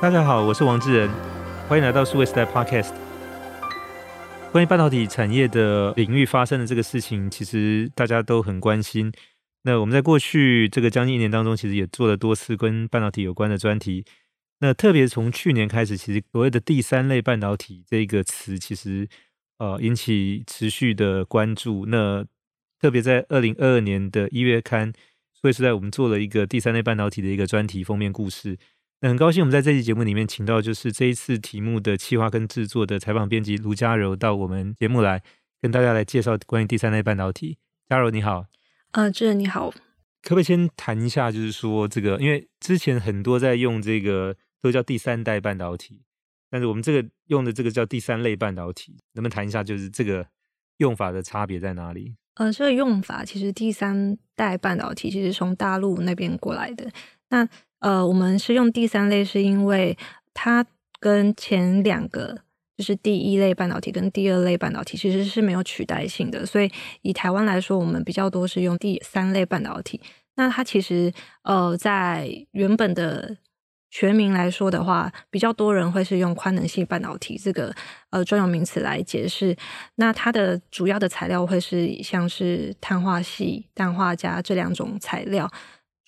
大家好，我是王志仁，欢迎来到数位时代 Podcast。关于半导体产业的领域发生的这个事情，其实大家都很关心。那我们在过去这个将近一年当中，其实也做了多次跟半导体有关的专题。那特别从去年开始，其实所谓的第三类半导体这个词，其实呃引起持续的关注。那特别在二零二二年的一月刊，数位时代我们做了一个第三类半导体的一个专题封面故事。那很高兴，我们在这期节目里面请到就是这一次题目的企划跟制作的采访编辑卢嘉柔到我们节目来跟大家来介绍关于第三代半导体。嘉柔你好，呃，志仁你好，可不可以先谈一下，就是说这个，因为之前很多在用这个都叫第三代半导体，但是我们这个用的这个叫第三类半导体，能不能谈一下，就是这个用法的差别在哪里？呃，这个用法其实第三代半导体其实从大陆那边过来的，那。呃，我们是用第三类，是因为它跟前两个，就是第一类半导体跟第二类半导体其实是没有取代性的，所以以台湾来说，我们比较多是用第三类半导体。那它其实呃，在原本的全名来说的话，比较多人会是用宽能系半导体这个呃专有名词来解释。那它的主要的材料会是像是碳化矽、氮化镓这两种材料。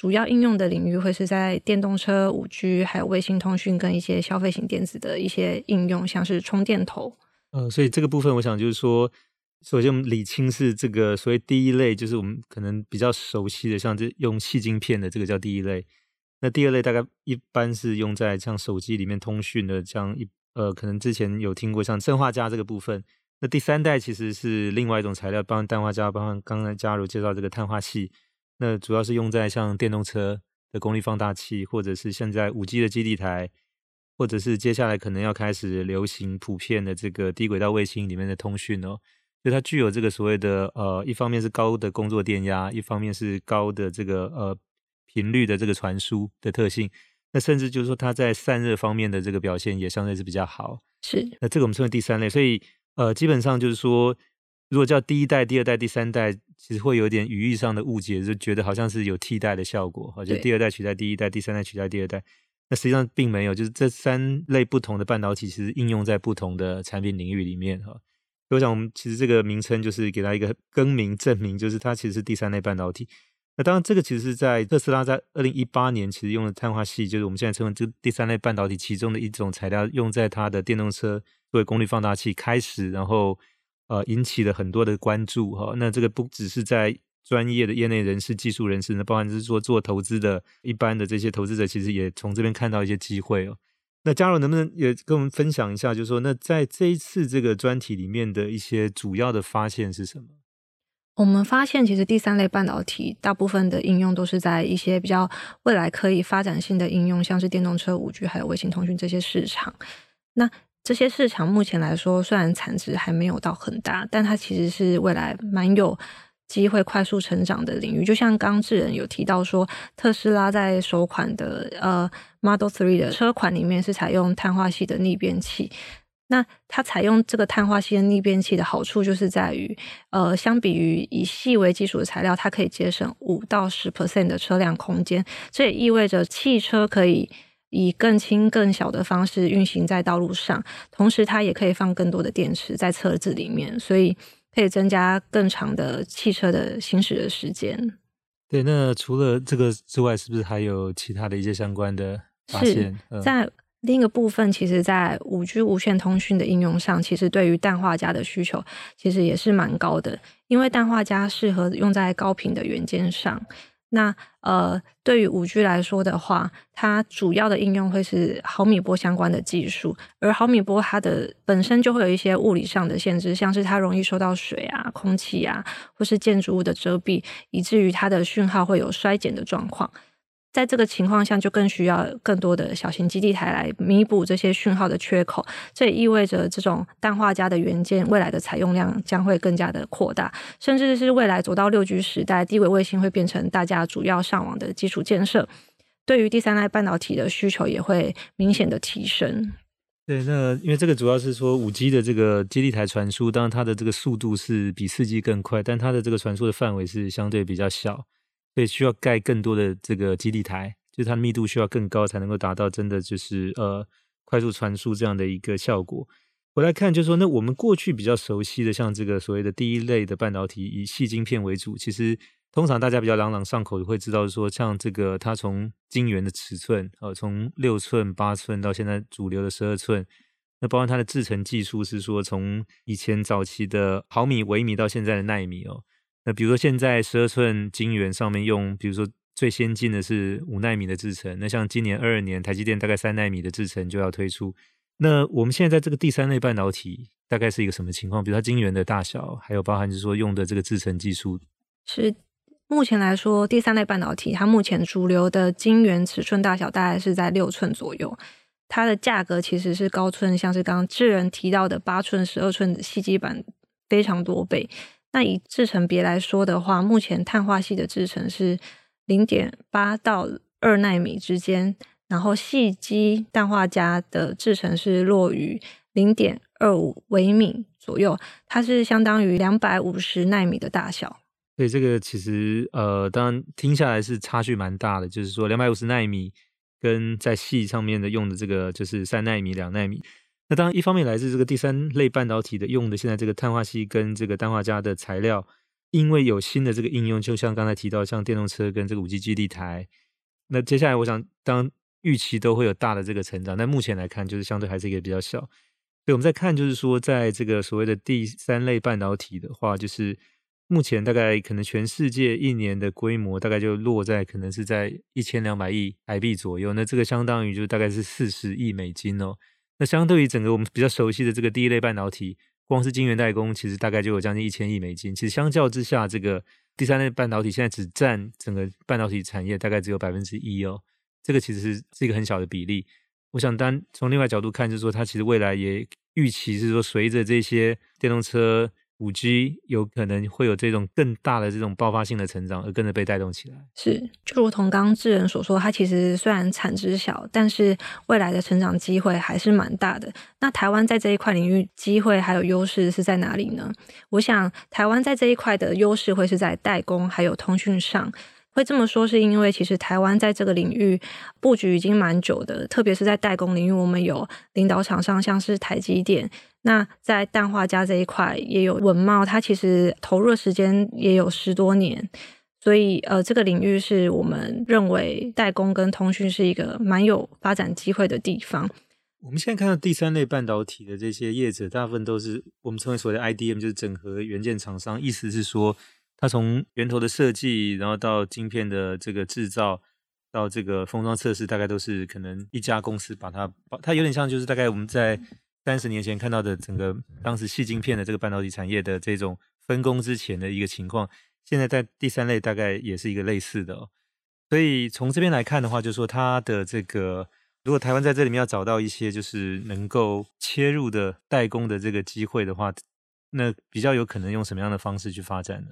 主要应用的领域会是在电动车、五 G，还有卫星通讯跟一些消费型电子的一些应用，像是充电头。呃，所以这个部分，我想就是说，首先我们理清是这个所谓第一类，就是我们可能比较熟悉的，像这用细晶片的这个叫第一类。那第二类大概一般是用在像手机里面通讯的，像一呃，可能之前有听过像砷化镓这个部分。那第三代其实是另外一种材料，包含氮化镓，包含刚才嘉柔介绍这个碳化矽。那主要是用在像电动车的功率放大器，或者是现在五 G 的基地台，或者是接下来可能要开始流行普遍的这个低轨道卫星里面的通讯哦，就它具有这个所谓的呃，一方面是高的工作电压，一方面是高的这个呃频率的这个传输的特性。那甚至就是说它在散热方面的这个表现也相对是比较好。是，那这个我们称为第三类，所以呃，基本上就是说。如果叫第一代、第二代、第三代，其实会有点语义上的误解，就觉得好像是有替代的效果，好像第二代取代第一代，第三代取代第二代。那实际上并没有，就是这三类不同的半导体，其实应用在不同的产品领域里面哈。所以我想，我们其实这个名称就是给它一个更名证明，就是它其实是第三类半导体。那当然，这个其实是在特斯拉在二零一八年其实用的碳化系，就是我们现在称为这第三类半导体其中的一种材料，用在它的电动车作为功率放大器开始，然后。呃，引起了很多的关注哈。那这个不只是在专业的业内人士、技术人士，那包含是说做投资的一般的这些投资者，其实也从这边看到一些机会哦。那嘉柔能不能也跟我们分享一下，就是说，那在这一次这个专题里面的一些主要的发现是什么？我们发现，其实第三类半导体大部分的应用都是在一些比较未来可以发展性的应用，像是电动车、五 G 还有卫星通讯这些市场。那这些市场目前来说，虽然产值还没有到很大，但它其实是未来蛮有机会快速成长的领域。就像刚智仁有提到说，特斯拉在首款的呃 Model 3的车款里面是采用碳化矽的逆变器。那它采用这个碳化矽的逆变器的好处，就是在于呃，相比于以矽为基础的材料，它可以节省五到十 percent 的车辆空间。这也意味着汽车可以。以更轻、更小的方式运行在道路上，同时它也可以放更多的电池在车子里面，所以可以增加更长的汽车的行驶的时间。对，那除了这个之外，是不是还有其他的一些相关的发现？是在另一个部分，其实，在五 G 无线通讯的应用上，其实对于氮化镓的需求其实也是蛮高的，因为氮化镓适合用在高频的元件上。那呃，对于五 G 来说的话，它主要的应用会是毫米波相关的技术，而毫米波它的本身就会有一些物理上的限制，像是它容易受到水啊、空气啊，或是建筑物的遮蔽，以至于它的讯号会有衰减的状况。在这个情况下，就更需要更多的小型基地台来弥补这些讯号的缺口。这也意味着，这种氮化镓的元件未来的采用量将会更加的扩大，甚至是未来走到六 G 时代，低轨卫星会变成大家主要上网的基础建设。对于第三代半导体的需求也会明显的提升。对，那因为这个主要是说五 G 的这个基地台传输，当然它的这个速度是比四 G 更快，但它的这个传输的范围是相对比较小。所以需要盖更多的这个基地台，就是它的密度需要更高才能够达到真的就是呃快速传输这样的一个效果。回来看就是说，那我们过去比较熟悉的像这个所谓的第一类的半导体以细晶片为主，其实通常大家比较朗朗上口的会知道说，像这个它从晶圆的尺寸，呃，从六寸、八寸到现在主流的十二寸。那包括它的制程技术是说，从以前早期的毫米、微米到现在的奈米哦。那比如说现在十二寸晶圆上面用，比如说最先进的是五奈米的制程。那像今年二二年，台积电大概三奈米的制程就要推出。那我们现在在这个第三类半导体大概是一个什么情况？比如它晶圆的大小，还有包含就是说用的这个制程技术。是目前来说，第三类半导体它目前主流的晶圆尺寸大小大概是在六寸左右。它的价格其实是高出，像是刚刚智仁提到的八寸、十二寸的矽基板非常多倍。那以制程别来说的话，目前碳化矽的制程是零点八到二纳米之间，然后矽基氮化镓的制程是落于零点二五微米左右，它是相当于两百五十纳米的大小。所以这个其实呃，当然听下来是差距蛮大的，就是说两百五十纳米。跟在矽上面的用的这个就是三纳米、两纳米。那当然，一方面来自这个第三类半导体的用的现在这个碳化矽跟这个氮化镓的材料，因为有新的这个应用，就像刚才提到，像电动车跟这个五 G 基地台。那接下来，我想当预期都会有大的这个成长，但目前来看，就是相对还是一个比较小。所以我们在看，就是说，在这个所谓的第三类半导体的话，就是。目前大概可能全世界一年的规模大概就落在可能是在一千两百亿台币左右，那这个相当于就大概是四十亿美金哦。那相对于整个我们比较熟悉的这个第一类半导体，光是晶圆代工其实大概就有将近一千亿美金。其实相较之下，这个第三类半导体现在只占整个半导体产业大概只有百分之一哦。这个其实是是一个很小的比例。我想单从另外角度看，就是说它其实未来也预期是说随着这些电动车。五 G 有可能会有这种更大的这种爆发性的成长，而跟着被带动起来。是，就如同刚刚智仁所说，它其实虽然产值小，但是未来的成长机会还是蛮大的。那台湾在这一块领域机会还有优势是在哪里呢？我想台湾在这一块的优势会是在代工还有通讯上。会这么说，是因为其实台湾在这个领域布局已经蛮久的，特别是在代工领域，我们有领导厂商，像是台积电。那在氮化镓这一块也有文茂，它其实投入的时间也有十多年，所以呃，这个领域是我们认为代工跟通讯是一个蛮有发展机会的地方。我们现在看到第三类半导体的这些业者，大部分都是我们称为所谓的 IDM，就是整合元件厂商，意思是说，它从源头的设计，然后到晶片的这个制造，到这个封装测试，大概都是可能一家公司把它，它有点像就是大概我们在。三十年前看到的整个当时细晶片的这个半导体产业的这种分工之前的一个情况，现在在第三类大概也是一个类似的哦。所以从这边来看的话，就是说它的这个，如果台湾在这里面要找到一些就是能够切入的代工的这个机会的话，那比较有可能用什么样的方式去发展呢？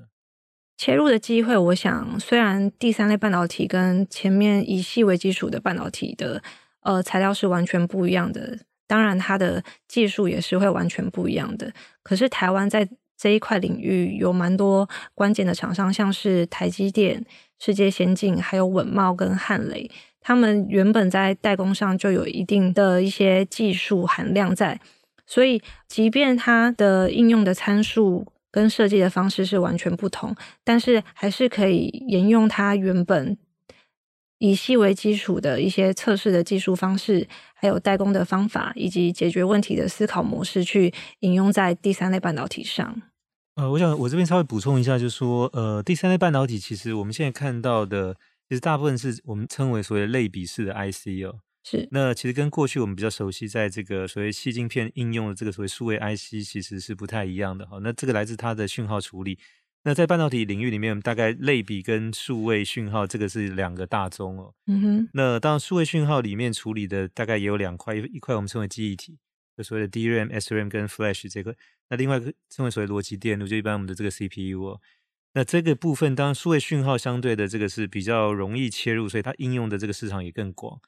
切入的机会，我想虽然第三类半导体跟前面以矽为基础的半导体的呃材料是完全不一样的。当然，它的技术也是会完全不一样的。可是台湾在这一块领域有蛮多关键的厂商，像是台积电、世界先进，还有稳懋跟汉雷，他们原本在代工上就有一定的一些技术含量在，所以即便它的应用的参数跟设计的方式是完全不同，但是还是可以沿用它原本。以矽为基础的一些测试的技术方式，还有代工的方法，以及解决问题的思考模式，去引用在第三类半导体上。呃，我想我这边稍微补充一下，就是说，呃，第三类半导体其实我们现在看到的，其实大部分是我们称为所谓类比式的 IC 哦。是。那其实跟过去我们比较熟悉，在这个所谓细晶片应用的这个所谓数位 IC，其实是不太一样的哈。那这个来自它的讯号处理。那在半导体领域里面，我们大概类比跟数位讯号这个是两个大宗哦。嗯哼。那当然，数位讯号里面处理的大概也有两块，一块我们称为记忆体，就所谓的 DRAM、SRAM 跟 Flash 这个。那另外一个称为所谓逻辑电路，就一般我们的这个 CPU 哦。那这个部分，当然数位讯号相对的这个是比较容易切入，所以它应用的这个市场也更广。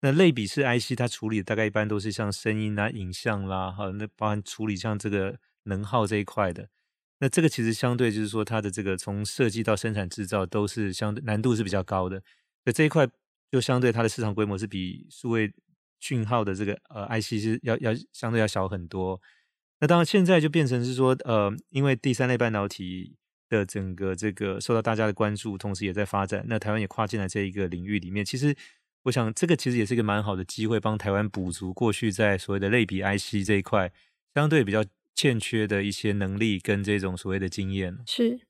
那类比式 IC 它处理大概一般都是像声音啊、影像啦，哈，那包含处理像这个能耗这一块的。那这个其实相对就是说，它的这个从设计到生产制造都是相对难度是比较高的。那这一块就相对它的市场规模是比数位讯号的这个呃 IC 是要要相对要小很多。那当然现在就变成是说，呃，因为第三类半导体的整个这个受到大家的关注，同时也在发展，那台湾也跨进来这一个领域里面。其实我想这个其实也是一个蛮好的机会，帮台湾补足过去在所谓的类比 IC 这一块相对比较欠缺的一些能力跟这种所谓的经验。是。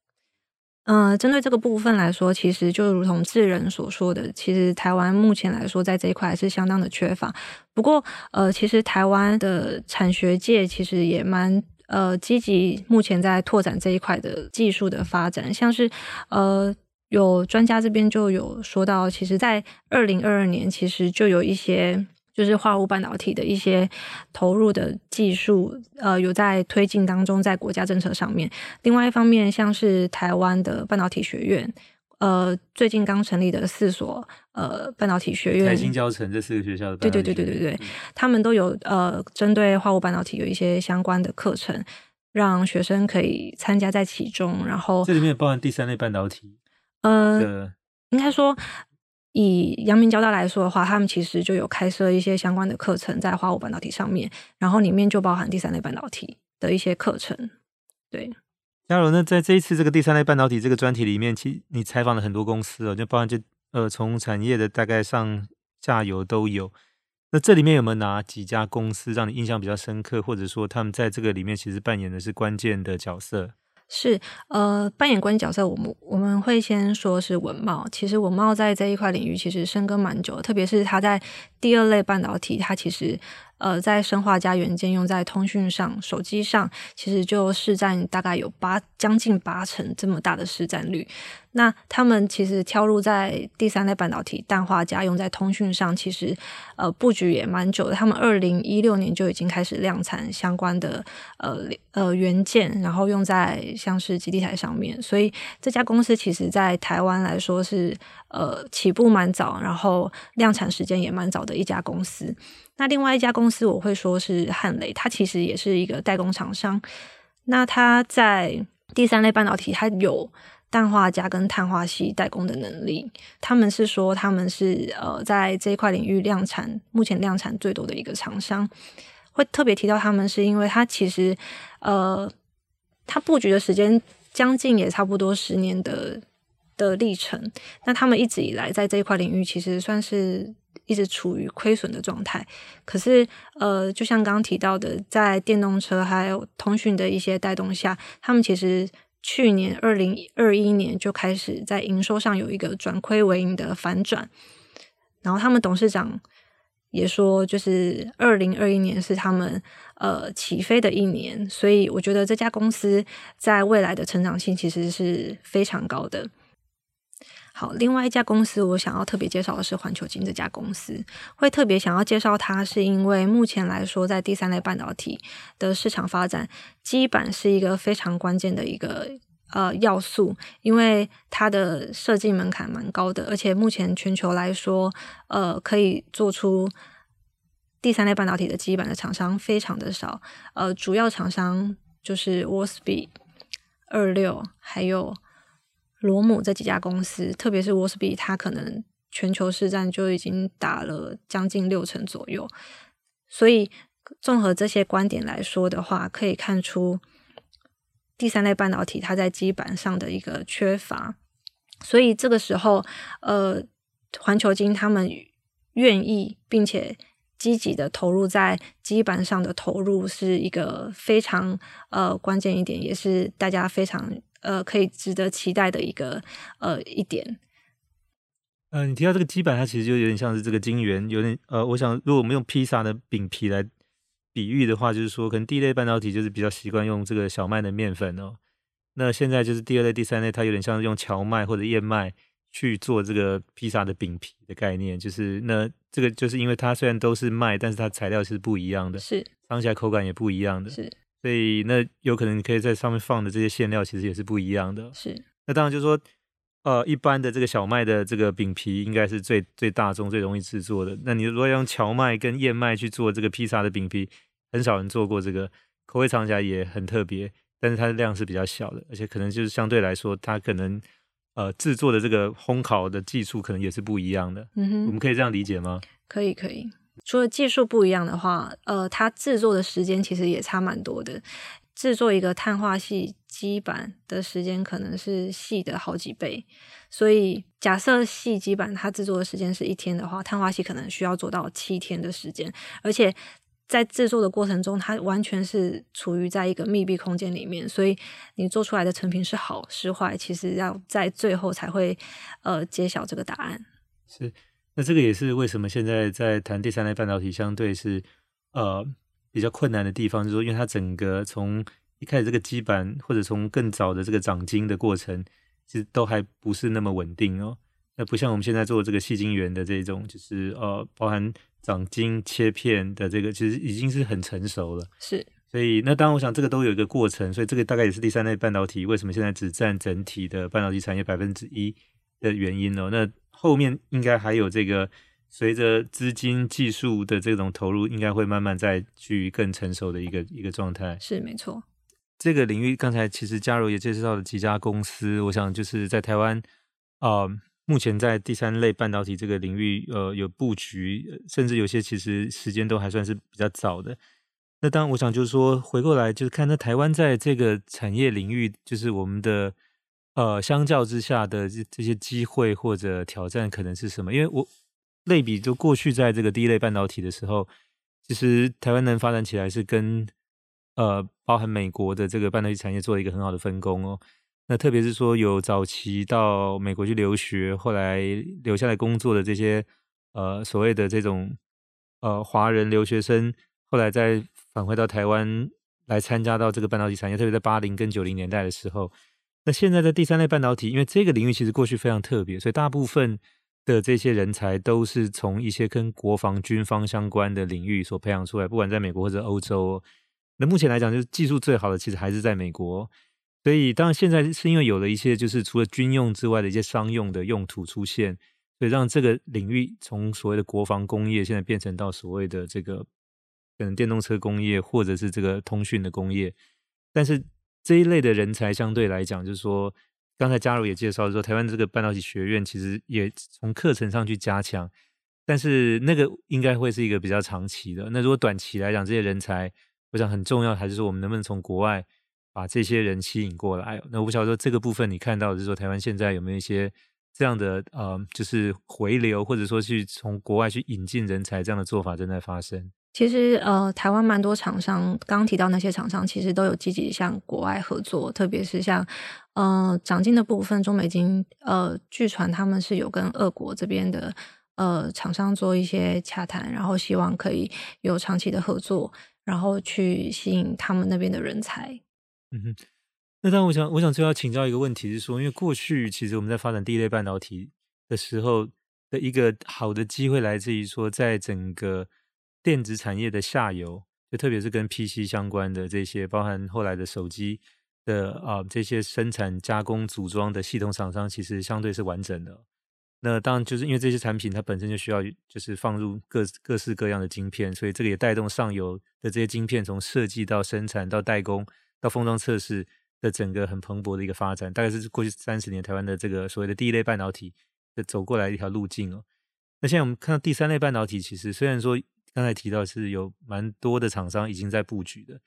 嗯、针对这个部分来说，其实就如同智仁所说的，其实台湾目前来说在这一块还是相当的缺乏。不过，呃，其实台湾的产学界其实也蛮呃积极，目前在拓展这一块的技术的发展，像是呃有专家这边就有说到，其实在二零二二年，其实就有一些。就是化合物半导体的一些投入的技术，呃，有在推进当中，在国家政策上面。另外一方面，像是台湾的半导体学院，呃，最近刚成立的四所呃半导体学院，台新教程这四个学校的，对对对对对对，嗯、他们都有呃针对化合物半导体有一些相关的课程，让学生可以参加在其中。然后这里面包含第三类半导体，呃，应该说。以阳明交大来说的话，他们其实就有开设一些相关的课程在化合物半导体上面，然后里面就包含第三类半导体的一些课程。对，嘉柔，那在这一次这个第三类半导体这个专题里面，其实你采访了很多公司哦，就包含这呃从产业的大概上下游都有。那这里面有没有哪几家公司让你印象比较深刻，或者说他们在这个里面其实扮演的是关键的角色？是，呃，扮演关键角色，我们我们会先说是文茂。其实文茂在这一块领域其实深耕蛮久，特别是他在第二类半导体，它其实。呃，在砷化镓元件用在通讯上、手机上，其实就市占大概有八将近八成这么大的市占率。那他们其实跳入在第三代半导体氮化镓用在通讯上，其实呃布局也蛮久的。他们二零一六年就已经开始量产相关的呃呃元件，然后用在像是基地台上面。所以这家公司其实在台湾来说是呃起步蛮早，然后量产时间也蛮早的一家公司。那另外一家公司我会说是汉雷，它其实也是一个代工厂商。那它在第三类半导体，它有氮化镓跟碳化矽代工的能力。他们是说他们是呃在这一块领域量产，目前量产最多的一个厂商。会特别提到他们，是因为它其实呃它布局的时间将近也差不多十年的的历程。那他们一直以来在这一块领域，其实算是。一直处于亏损的状态，可是呃，就像刚刚提到的，在电动车还有通讯的一些带动下，他们其实去年二零二一年就开始在营收上有一个转亏为盈的反转，然后他们董事长也说，就是二零二一年是他们呃起飞的一年，所以我觉得这家公司在未来的成长性其实是非常高的。好，另外一家公司我想要特别介绍的是环球晶这家公司，会特别想要介绍它，是因为目前来说，在第三类半导体的市场发展，基板是一个非常关键的一个呃要素，因为它的设计门槛蛮高的，而且目前全球来说，呃，可以做出第三类半导体的基板的厂商非常的少，呃，主要厂商就是 Wolfspeed、二六还有。罗姆这几家公司，特别是 Wolfspeed，它可能全球市占就已经打了将近六成左右。所以，综合这些观点来说的话，可以看出第三类半导体它在基板上的一个缺乏。所以这个时候，呃，环球金他们愿意并且积极的投入在基板上的投入，是一个非常呃关键一点，也是大家非常。呃，可以值得期待的一个呃一点。呃，你提到这个基板，它其实就有点像是这个晶圆，有点呃，我想如果我们用披萨的饼皮来比喻的话，就是说可能第一类半导体就是比较习惯用这个小麦的面粉哦。那现在就是第二类、第三类，它有点像是用荞麦或者燕麦去做这个披萨的饼皮的概念。就是那这个就是因为它虽然都是麦，但是它材料是不一样的，是尝起来口感也不一样的，是。所以那有可能你可以在上面放的这些馅料其实也是不一样的。是。那当然就是说，呃，一般的这个小麦的这个饼皮应该是最最大众、最容易制作的。那你如果用荞麦跟燕麦去做这个披萨的饼皮，很少人做过这个，口味尝起来也很特别，但是它的量是比较小的，而且可能就是相对来说，它可能呃制作的这个烘烤的技术可能也是不一样的。嗯哼，我们可以这样理解吗？可以，可以。除了技术不一样的话，呃，它制作的时间其实也差蛮多的。制作一个碳化系基板的时间可能是细的好几倍，所以假设矽基板它制作的时间是一天的话，碳化系可能需要做到七天的时间，而且在制作的过程中，它完全是处于在一个密闭空间里面，所以你做出来的成品是好是坏，其实要在最后才会呃揭晓这个答案。是，那这个也是为什么现在在谈第三类半导体相对是呃。比较困难的地方就是说，因为它整个从一开始这个基板，或者从更早的这个长晶的过程，其实都还不是那么稳定哦。那不像我们现在做这个细晶圆的这种，就是呃，包含长晶切片的这个，其实已经是很成熟了。是，所以那当然，我想这个都有一个过程，所以这个大概也是第三类半导体为什么现在只占整体的半导体产业百分之一的原因哦。那后面应该还有这个。随着资金、技术的这种投入，应该会慢慢再去更成熟的一个一个状态。是没错。这个领域刚才其实嘉柔也介绍了几家公司，我想就是在台湾啊、呃，目前在第三类半导体这个领域，呃，有布局，甚至有些其实时间都还算是比较早的。那当然，我想就是说，回过来就是看，那台湾在这个产业领域，就是我们的呃，相较之下的这这些机会或者挑战，可能是什么？因为我。类比就过去在这个第一类半导体的时候，其实台湾能发展起来是跟呃包含美国的这个半导体产业做了一个很好的分工哦。那特别是说有早期到美国去留学，后来留下来工作的这些呃所谓的这种呃华人留学生，后来再返回到台湾来参加到这个半导体产业，特别在八零跟九零年代的时候，那现在在第三类半导体，因为这个领域其实过去非常特别，所以大部分。的这些人才都是从一些跟国防军方相关的领域所培养出来，不管在美国或者欧洲。那目前来讲，就是技术最好的其实还是在美国。所以当然现在是因为有了一些就是除了军用之外的一些商用的用途出现，所以让这个领域从所谓的国防工业现在变成到所谓的这个可能电动车工业或者是这个通讯的工业。但是这一类的人才相对来讲，就是说。刚才嘉如也介绍说，台湾这个半导体学院其实也从课程上去加强，但是那个应该会是一个比较长期的。那如果短期来讲，这些人才，我想很重要，还是说我们能不能从国外把这些人吸引过来？那我不晓得说这个部分你看到就是说，台湾现在有没有一些这样的呃，就是回流，或者说去从国外去引进人才这样的做法正在发生？其实呃，台湾蛮多厂商，刚刚提到那些厂商，其实都有积极向国外合作，特别是像呃长晶的部分，中美晶呃，据传他们是有跟俄国这边的呃厂商做一些洽谈，然后希望可以有长期的合作，然后去吸引他们那边的人才。嗯哼，那但，我想我想最后要请教一个问题是说，因为过去其实我们在发展第一类半导体的时候的一个好的机会，来自于说在整个。电子产业的下游，就特别是跟 PC 相关的这些，包含后来的手机的啊这些生产、加工、组装的系统厂商，其实相对是完整的。那当然就是因为这些产品它本身就需要就是放入各各式各样的晶片，所以这个也带动上游的这些晶片从设计到生产到代工到封装测试的整个很蓬勃的一个发展，大概是过去三十年台湾的这个所谓的第一类半导体的走过来一条路径哦。那现在我们看到第三类半导体，其实虽然说。刚才提到是有蛮多的厂商已经在布局的，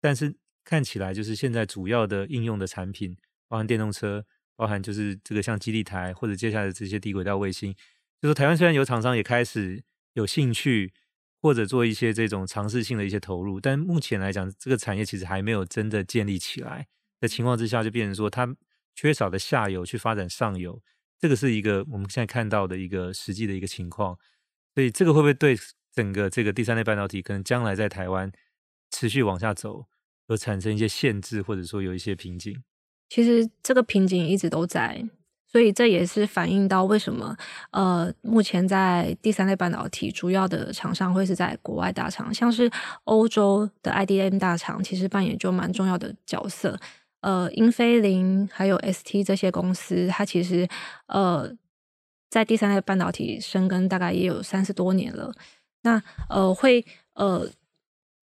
但是看起来就是现在主要的应用的产品，包含电动车，包含就是这个像基地台或者接下来的这些低轨道卫星，就是台湾虽然有厂商也开始有兴趣或者做一些这种尝试性的一些投入，但目前来讲，这个产业其实还没有真的建立起来的情况之下，就变成说它缺少的下游去发展上游，这个是一个我们现在看到的一个实际的一个情况，所以这个会不会对？整个这个第三类半导体可能将来在台湾持续往下走，而产生一些限制，或者说有一些瓶颈。其实这个瓶颈一直都在，所以这也是反映到为什么呃，目前在第三类半导体主要的厂商会是在国外大厂，像是欧洲的 IDM 大厂，其实扮演就蛮重要的角色。呃，英飞凌还有 ST 这些公司，它其实呃在第三类半导体深耕大概也有三十多年了。那呃会呃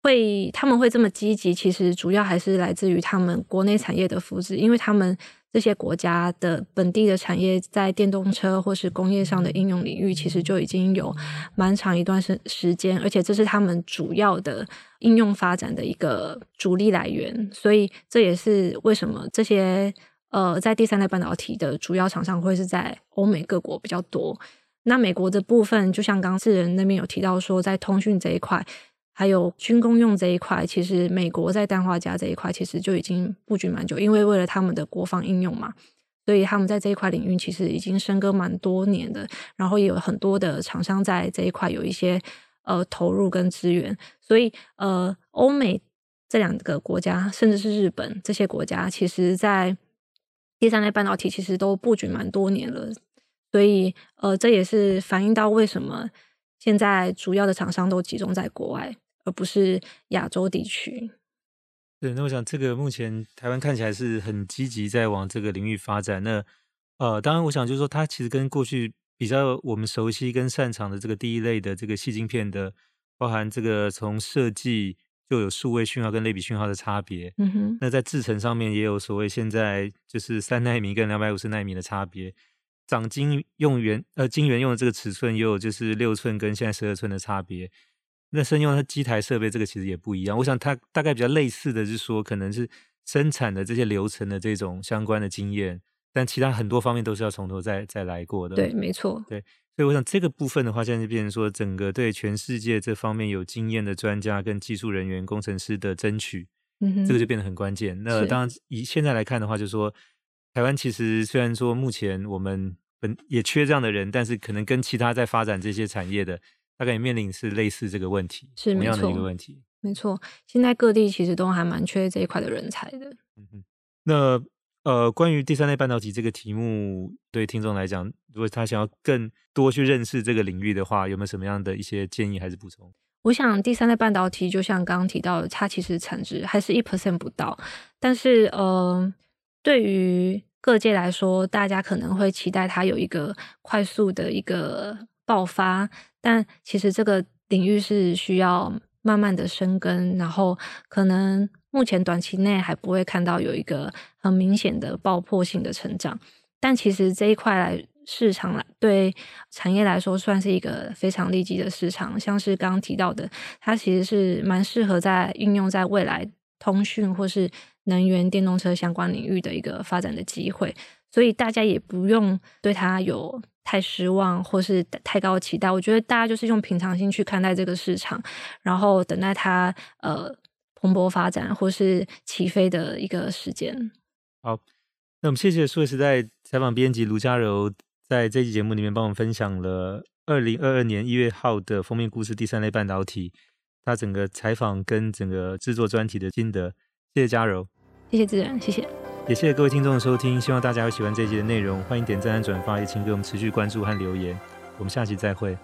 会他们会这么积极，其实主要还是来自于他们国内产业的扶持，因为他们这些国家的本地的产业在电动车或是工业上的应用领域，其实就已经有蛮长一段时时间，而且这是他们主要的应用发展的一个主力来源。所以这也是为什么这些呃在第三代半导体的主要厂商会是在欧美各国比较多。那美国的部分，就像刚刚智仁那边有提到说，在通讯这一块。还有军工用这一块，其实美国在氮化镓这一块其实就已经布局蛮久，因为为了他们的国防应用嘛，所以他们在这一块领域其实已经深耕蛮多年的，然后也有很多的厂商在这一块有一些呃投入跟资源，所以呃欧美这两个国家，甚至是日本这些国家，其实在第三代半导体其实都布局蛮多年了，所以呃这也是反映到为什么现在主要的厂商都集中在国外。而不是亚洲地区。对，那我想这个目前台湾看起来是很积极在往这个领域发展。那呃，当然我想就是说，它其实跟过去比较我们熟悉跟擅长的这个第一类的这个细晶片的，包含这个从设计就有数位讯号跟类比讯号的差别。嗯哼。那在制程上面也有所谓现在就是三奈米跟两百五十奈米的差别。长晶用圆呃晶圆用的这个尺寸也有就是六寸跟现在十二寸的差别。那生用它机台设备，这个其实也不一样。我想它大概比较类似的是说，可能是生产的这些流程的这种相关的经验，但其他很多方面都是要从头再再来过的。对，没错。对，所以我想这个部分的话，现在就变成说，整个对全世界这方面有经验的专家跟技术人员、工程师的争取，嗯哼，这个就变得很关键。那当然，以现在来看的话，就是说，台湾其实虽然说目前我们本也缺这样的人，但是可能跟其他在发展这些产业的。大概也面临是类似这个问题，是同样的一个问题。没错，现在各地其实都还蛮缺这一块的人才的。嗯哼，那呃，关于第三类半导体这个题目，对听众来讲，如果他想要更多去认识这个领域的话，有没有什么样的一些建议还是补充？我想第三类半导体就像刚刚提到的，它其实产值还是一 percent 不到，但是呃，对于各界来说，大家可能会期待它有一个快速的一个爆发。但其实这个领域是需要慢慢的生根，然后可能目前短期内还不会看到有一个很明显的爆破性的成长。但其实这一块来市场来对产业来说算是一个非常利基的市场，像是刚刚提到的，它其实是蛮适合在应用在未来通讯或是能源电动车相关领域的一个发展的机会，所以大家也不用对它有。太失望或是太高期待，我觉得大家就是用平常心去看待这个市场，然后等待它呃蓬勃发展或是起飞的一个时间。好，那我们谢谢数位时代采访编辑卢嘉柔在这期节目里面帮我们分享了二零二二年一月号的封面故事第三类半导体，他整个采访跟整个制作专题的心得。谢谢嘉柔，谢谢自然，谢谢。也谢谢各位听众的收听，希望大家有喜欢这一集的内容，欢迎点赞和转发，也请给我们持续关注和留言，我们下期再会。